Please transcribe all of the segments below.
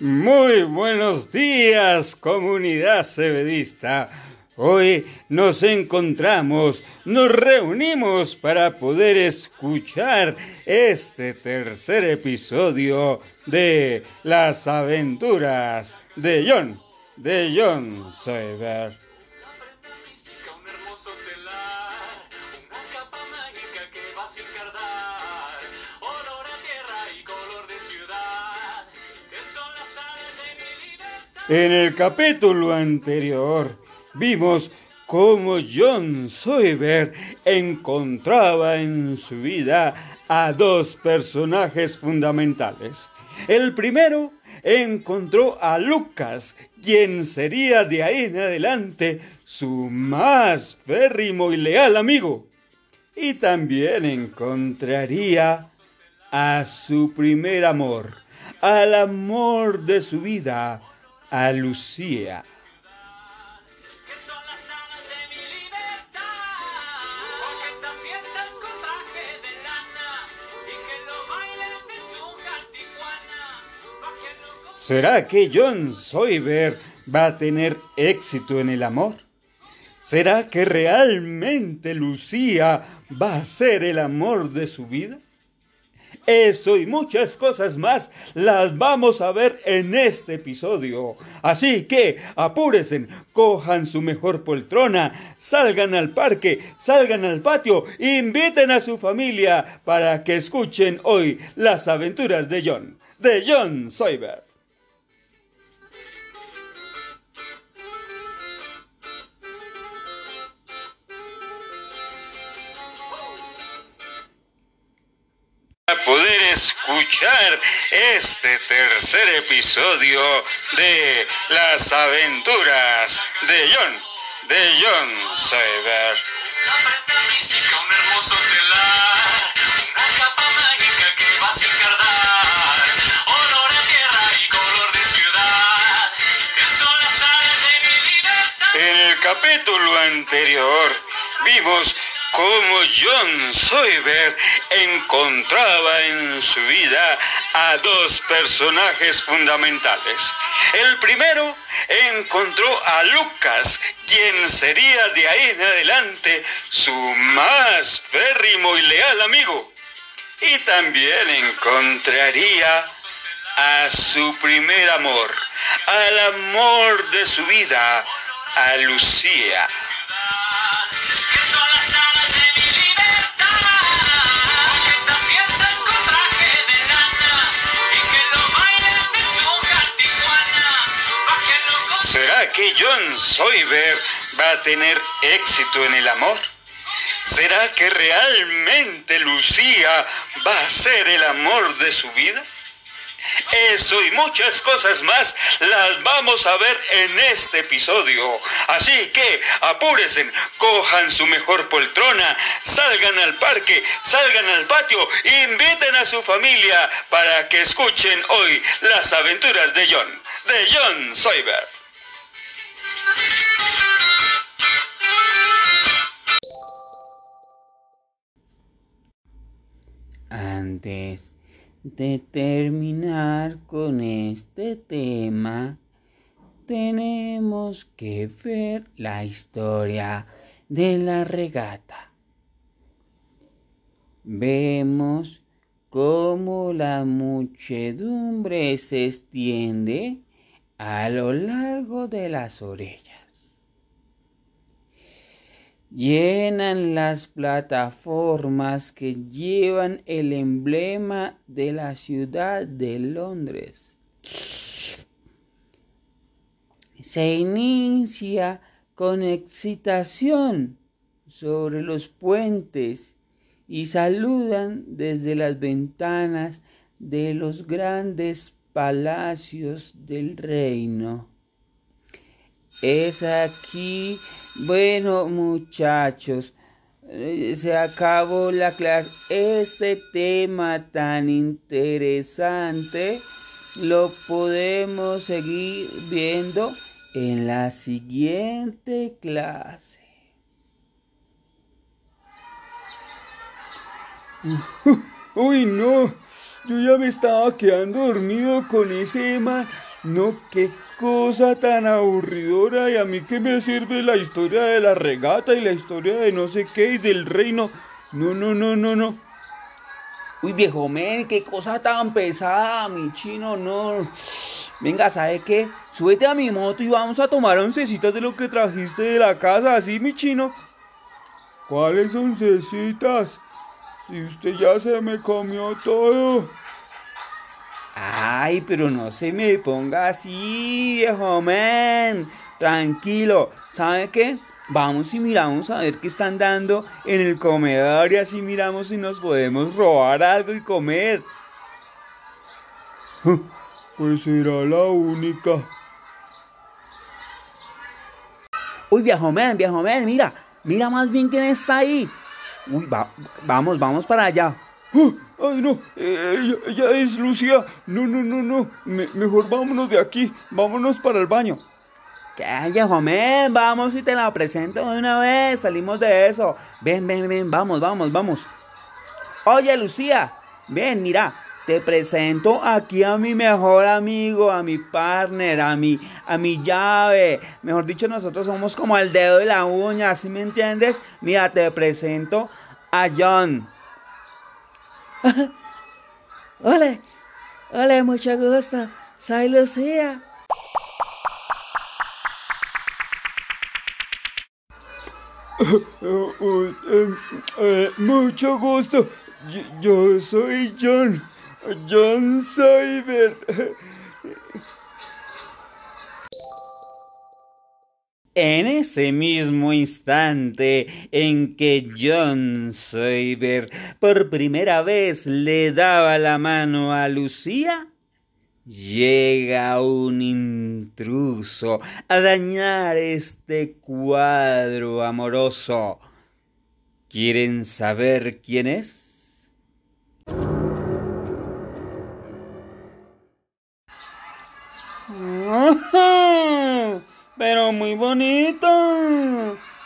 Muy buenos días, comunidad cebedista. Hoy nos encontramos, nos reunimos para poder escuchar este tercer episodio de Las aventuras de John, de John Soeber. En el capítulo anterior vimos cómo John Soeber encontraba en su vida a dos personajes fundamentales. El primero encontró a Lucas, quien sería de ahí en adelante su más férrimo y leal amigo. Y también encontraría a su primer amor, al amor de su vida, a Lucía. ¿Será que John Soyber va a tener éxito en el amor? ¿Será que realmente Lucía va a ser el amor de su vida? Eso y muchas cosas más las vamos a ver en este episodio. Así que apúrense, cojan su mejor poltrona, salgan al parque, salgan al patio, inviten a su familia para que escuchen hoy las aventuras de John, de John Soyber. Poder escuchar este tercer episodio de Las aventuras de John, de John Sever. En el capítulo anterior vimos cómo John Soyber encontraba en su vida a dos personajes fundamentales. El primero encontró a Lucas, quien sería de ahí en adelante su más férrimo y leal amigo. Y también encontraría a su primer amor, al amor de su vida, a Lucía. Que John Soyber va a tener éxito en el amor? ¿Será que realmente Lucía va a ser el amor de su vida? Eso y muchas cosas más las vamos a ver en este episodio. Así que apúrense, cojan su mejor poltrona, salgan al parque, salgan al patio, inviten a su familia para que escuchen hoy las aventuras de John, de John Soyber. Antes de terminar con este tema, tenemos que ver la historia de la regata. Vemos cómo la muchedumbre se extiende a lo largo de las orillas llenan las plataformas que llevan el emblema de la ciudad de Londres. Se inicia con excitación sobre los puentes y saludan desde las ventanas de los grandes palacios del reino. Es aquí bueno, muchachos, eh, se acabó la clase. Este tema tan interesante lo podemos seguir viendo en la siguiente clase. Uy, no, yo ya me estaba quedando dormido con ese No, qué cosa tan aburridora. Y a mí qué me sirve la historia de la regata y la historia de no sé qué y del reino. No, no, no, no, no. Uy, viejo men, qué cosa tan pesada, mi chino, no. Venga, ¿sabe qué? Súbete a mi moto y vamos a tomar oncecitas de lo que trajiste de la casa, ¿así, mi chino? ¿Cuáles oncecitas? Si usted ya se me comió todo. Ay, pero no se me ponga así, viejo men. Tranquilo. ¿Sabe qué? Vamos y miramos a ver qué están dando en el comedor y así miramos si nos podemos robar algo y comer. Pues será la única. Uy, viejo men, viejo men, mira, mira más bien quién está ahí. Uy, vamos, vamos para allá. ¡Ay, no! Eh, ella, es Lucía. No, no, no, no. mejor vámonos de aquí. Vámonos para el baño. ¿Qué, viejo men? Vamos y te la presento de una vez. Salimos de eso. Ven, ven, ven. Vamos, vamos, vamos. Oye, Lucía. Ven, mira. Te presento aquí a mi mejor amigo, a mi partner, a mi, a mi llave. Mejor dicho, nosotros somos como el dedo de la uña, ¿sí me entiendes? Mira, te presento a John. hola, hola, mucho gusto. Soy Lucía. Eh, mucho gusto. Yo, soy John. John Cyber. En ese mismo instante en que John Cyber por primera vez le daba la mano a Lucía, llega un intruso a dañar este cuadro amoroso. ¿Quieren saber quién es? pero muy bonito.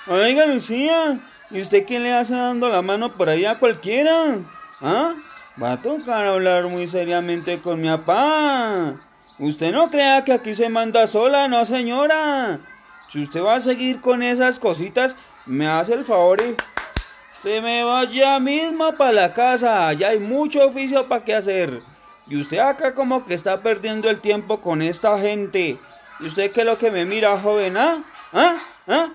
Oiga, Lucía, ¿y usted quién le hace dando la mano por ahí a cualquiera? ¿Ah? Va a tocar hablar muy seriamente con mi papá. Usted no crea que aquí se manda sola, no señora. Si usted va a seguir con esas cositas, me hace el favor y se me vaya mismo para la casa. Allá hay mucho oficio para qué hacer. Y usted acá como que está perdiendo el tiempo con esta gente. ¿Y usted qué es lo que me mira, joven? ¿Ah? ¿Ah? ¿Ah?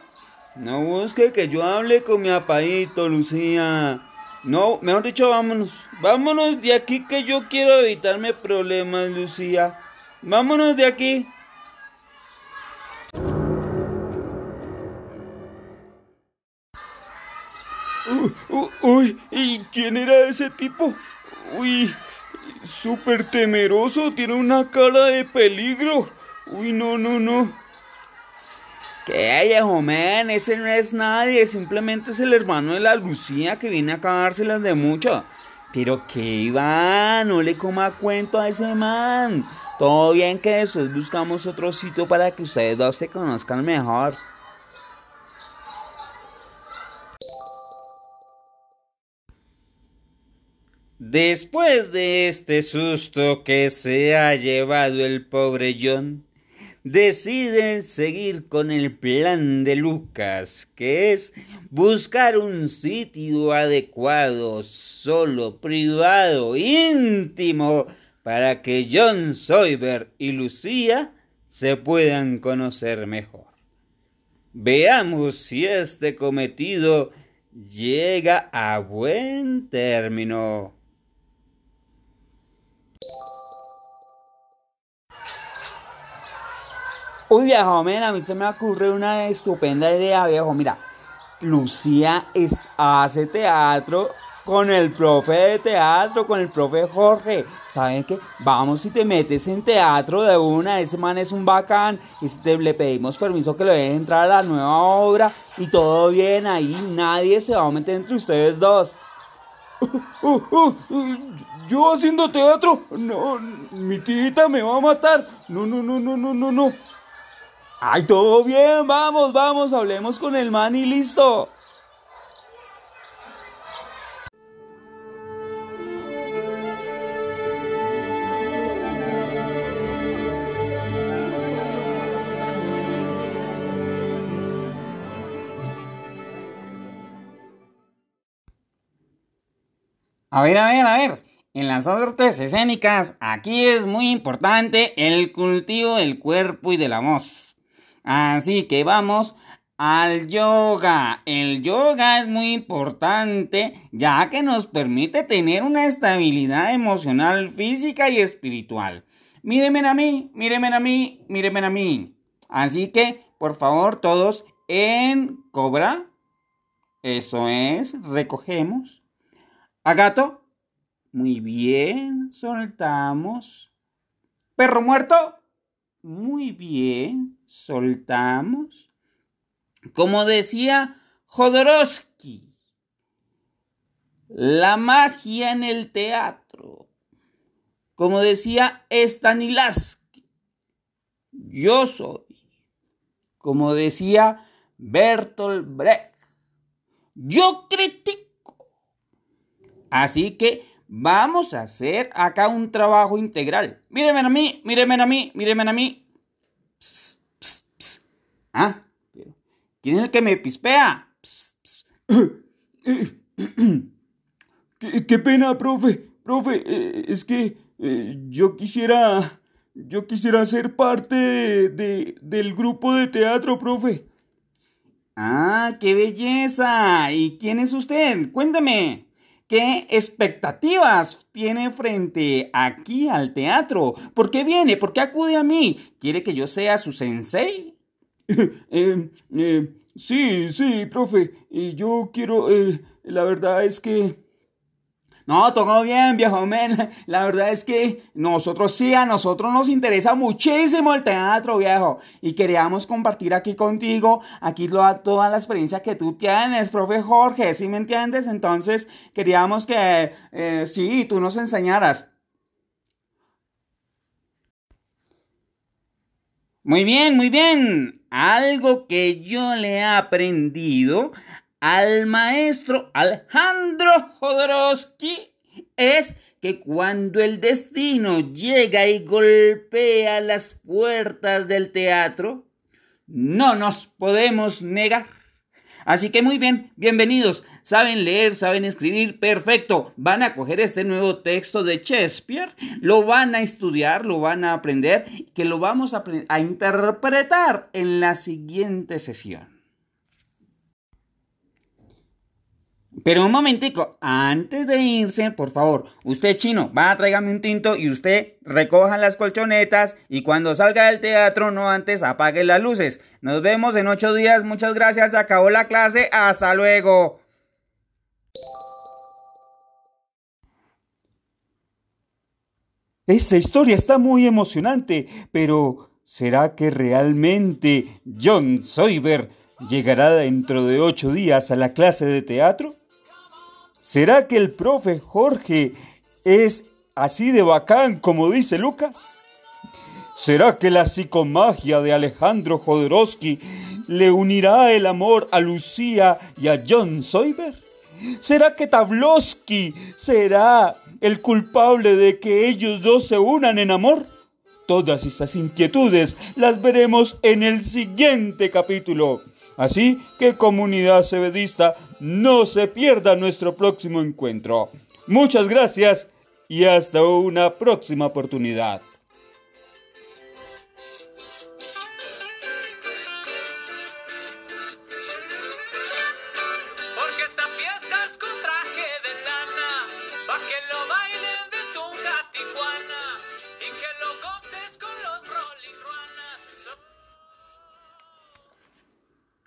No busque que yo hable con mi apadito, Lucía. No, mejor dicho, vámonos. Vámonos de aquí que yo quiero evitarme problemas, Lucía. Vámonos de aquí. uy, ¿y quién era ese tipo? Uy, súper temeroso, tiene una cara de peligro. Uy, no, no, no. ¿Qué, viejo men? Ese no es nadie, simplemente es el hermano de la Lucía que viene a cagárselas de mucho. Pero que iba, no le coma cuento a ese man. Todo bien que después buscamos otro sitio para que ustedes dos se conozcan mejor. Después de este susto que se ha llevado el pobre John, deciden seguir con el plan de Lucas, que es buscar un sitio adecuado, solo, privado, íntimo, para que John Soyber y Lucía se puedan conocer mejor. Veamos si este cometido llega a buen término. Uy, viejo, men, a mí se me ocurre una estupenda idea, viejo. Mira, Lucía es, hace teatro con el profe de teatro, con el profe Jorge. ¿Saben qué? Vamos y te metes en teatro de una. Ese man es un bacán. Y le pedimos permiso que lo deje entrar a la nueva obra. Y todo bien ahí. Nadie se va a meter entre ustedes dos. Uh, uh, uh, yo haciendo teatro. No, mi tita me va a matar. No, no, no, no, no, no, no. Ay, todo bien, vamos, vamos, hablemos con el man y listo. A ver, a ver, a ver. En las artes escénicas, aquí es muy importante el cultivo del cuerpo y de la voz. Así que vamos al yoga. El yoga es muy importante ya que nos permite tener una estabilidad emocional, física y espiritual. Mírenme a mí, mírenme a mí, mírenme a mí. Así que, por favor, todos en cobra. Eso es, recogemos. A gato. Muy bien, soltamos. Perro muerto. Muy bien, soltamos. Como decía Jodorowsky, la magia en el teatro. Como decía Stanislavski, yo soy. Como decía Bertolt Brecht, yo critico. Así que vamos a hacer acá un trabajo integral. Mírenme a mí, mírenme a mí, mírenme a mí. ¿Ah? ¿Quién es el que me pispea? qué, pena, profe. Profe, eh, es que eh, yo quisiera. Yo quisiera ser parte de, del grupo de teatro, profe. Ah, qué belleza. ¿Y quién es usted? Cuéntame. ¿Qué expectativas tiene frente aquí al teatro? ¿Por qué viene? ¿Por qué acude a mí? ¿Quiere que yo sea su sensei? eh, eh, sí, sí, profe. yo quiero, eh, la verdad es que... No, todo bien, viejo men. La verdad es que nosotros sí, a nosotros nos interesa muchísimo el teatro, viejo. Y queríamos compartir aquí contigo, aquí toda la experiencia que tú tienes, profe Jorge, ¿sí me entiendes? Entonces, queríamos que, sí, tú nos enseñaras. Muy bien, muy bien. Algo que yo le he aprendido al maestro Alejandro Jodorowsky es que cuando el destino llega y golpea las puertas del teatro, no nos podemos negar. Así que muy bien, bienvenidos. Saben leer, saben escribir, perfecto. Van a coger este nuevo texto de Shakespeare, lo van a estudiar, lo van a aprender, que lo vamos a, a interpretar en la siguiente sesión. Pero un momentico, antes de irse, por favor, usted chino, va tráigame un tinto y usted recoja las colchonetas y cuando salga del teatro no antes apague las luces. Nos vemos en ocho días, muchas gracias, acabó la clase, hasta luego. Esta historia está muy emocionante, pero ¿será que realmente John Soyber llegará dentro de ocho días a la clase de teatro? ¿Será que el profe Jorge es así de bacán como dice Lucas? ¿Será que la psicomagia de Alejandro Jodorowsky le unirá el amor a Lucía y a John Soyber? ¿Será que Tablowski será el culpable de que ellos dos se unan en amor? Todas estas inquietudes las veremos en el siguiente capítulo. Así que comunidad cebedista, no se pierda nuestro próximo encuentro. Muchas gracias y hasta una próxima oportunidad.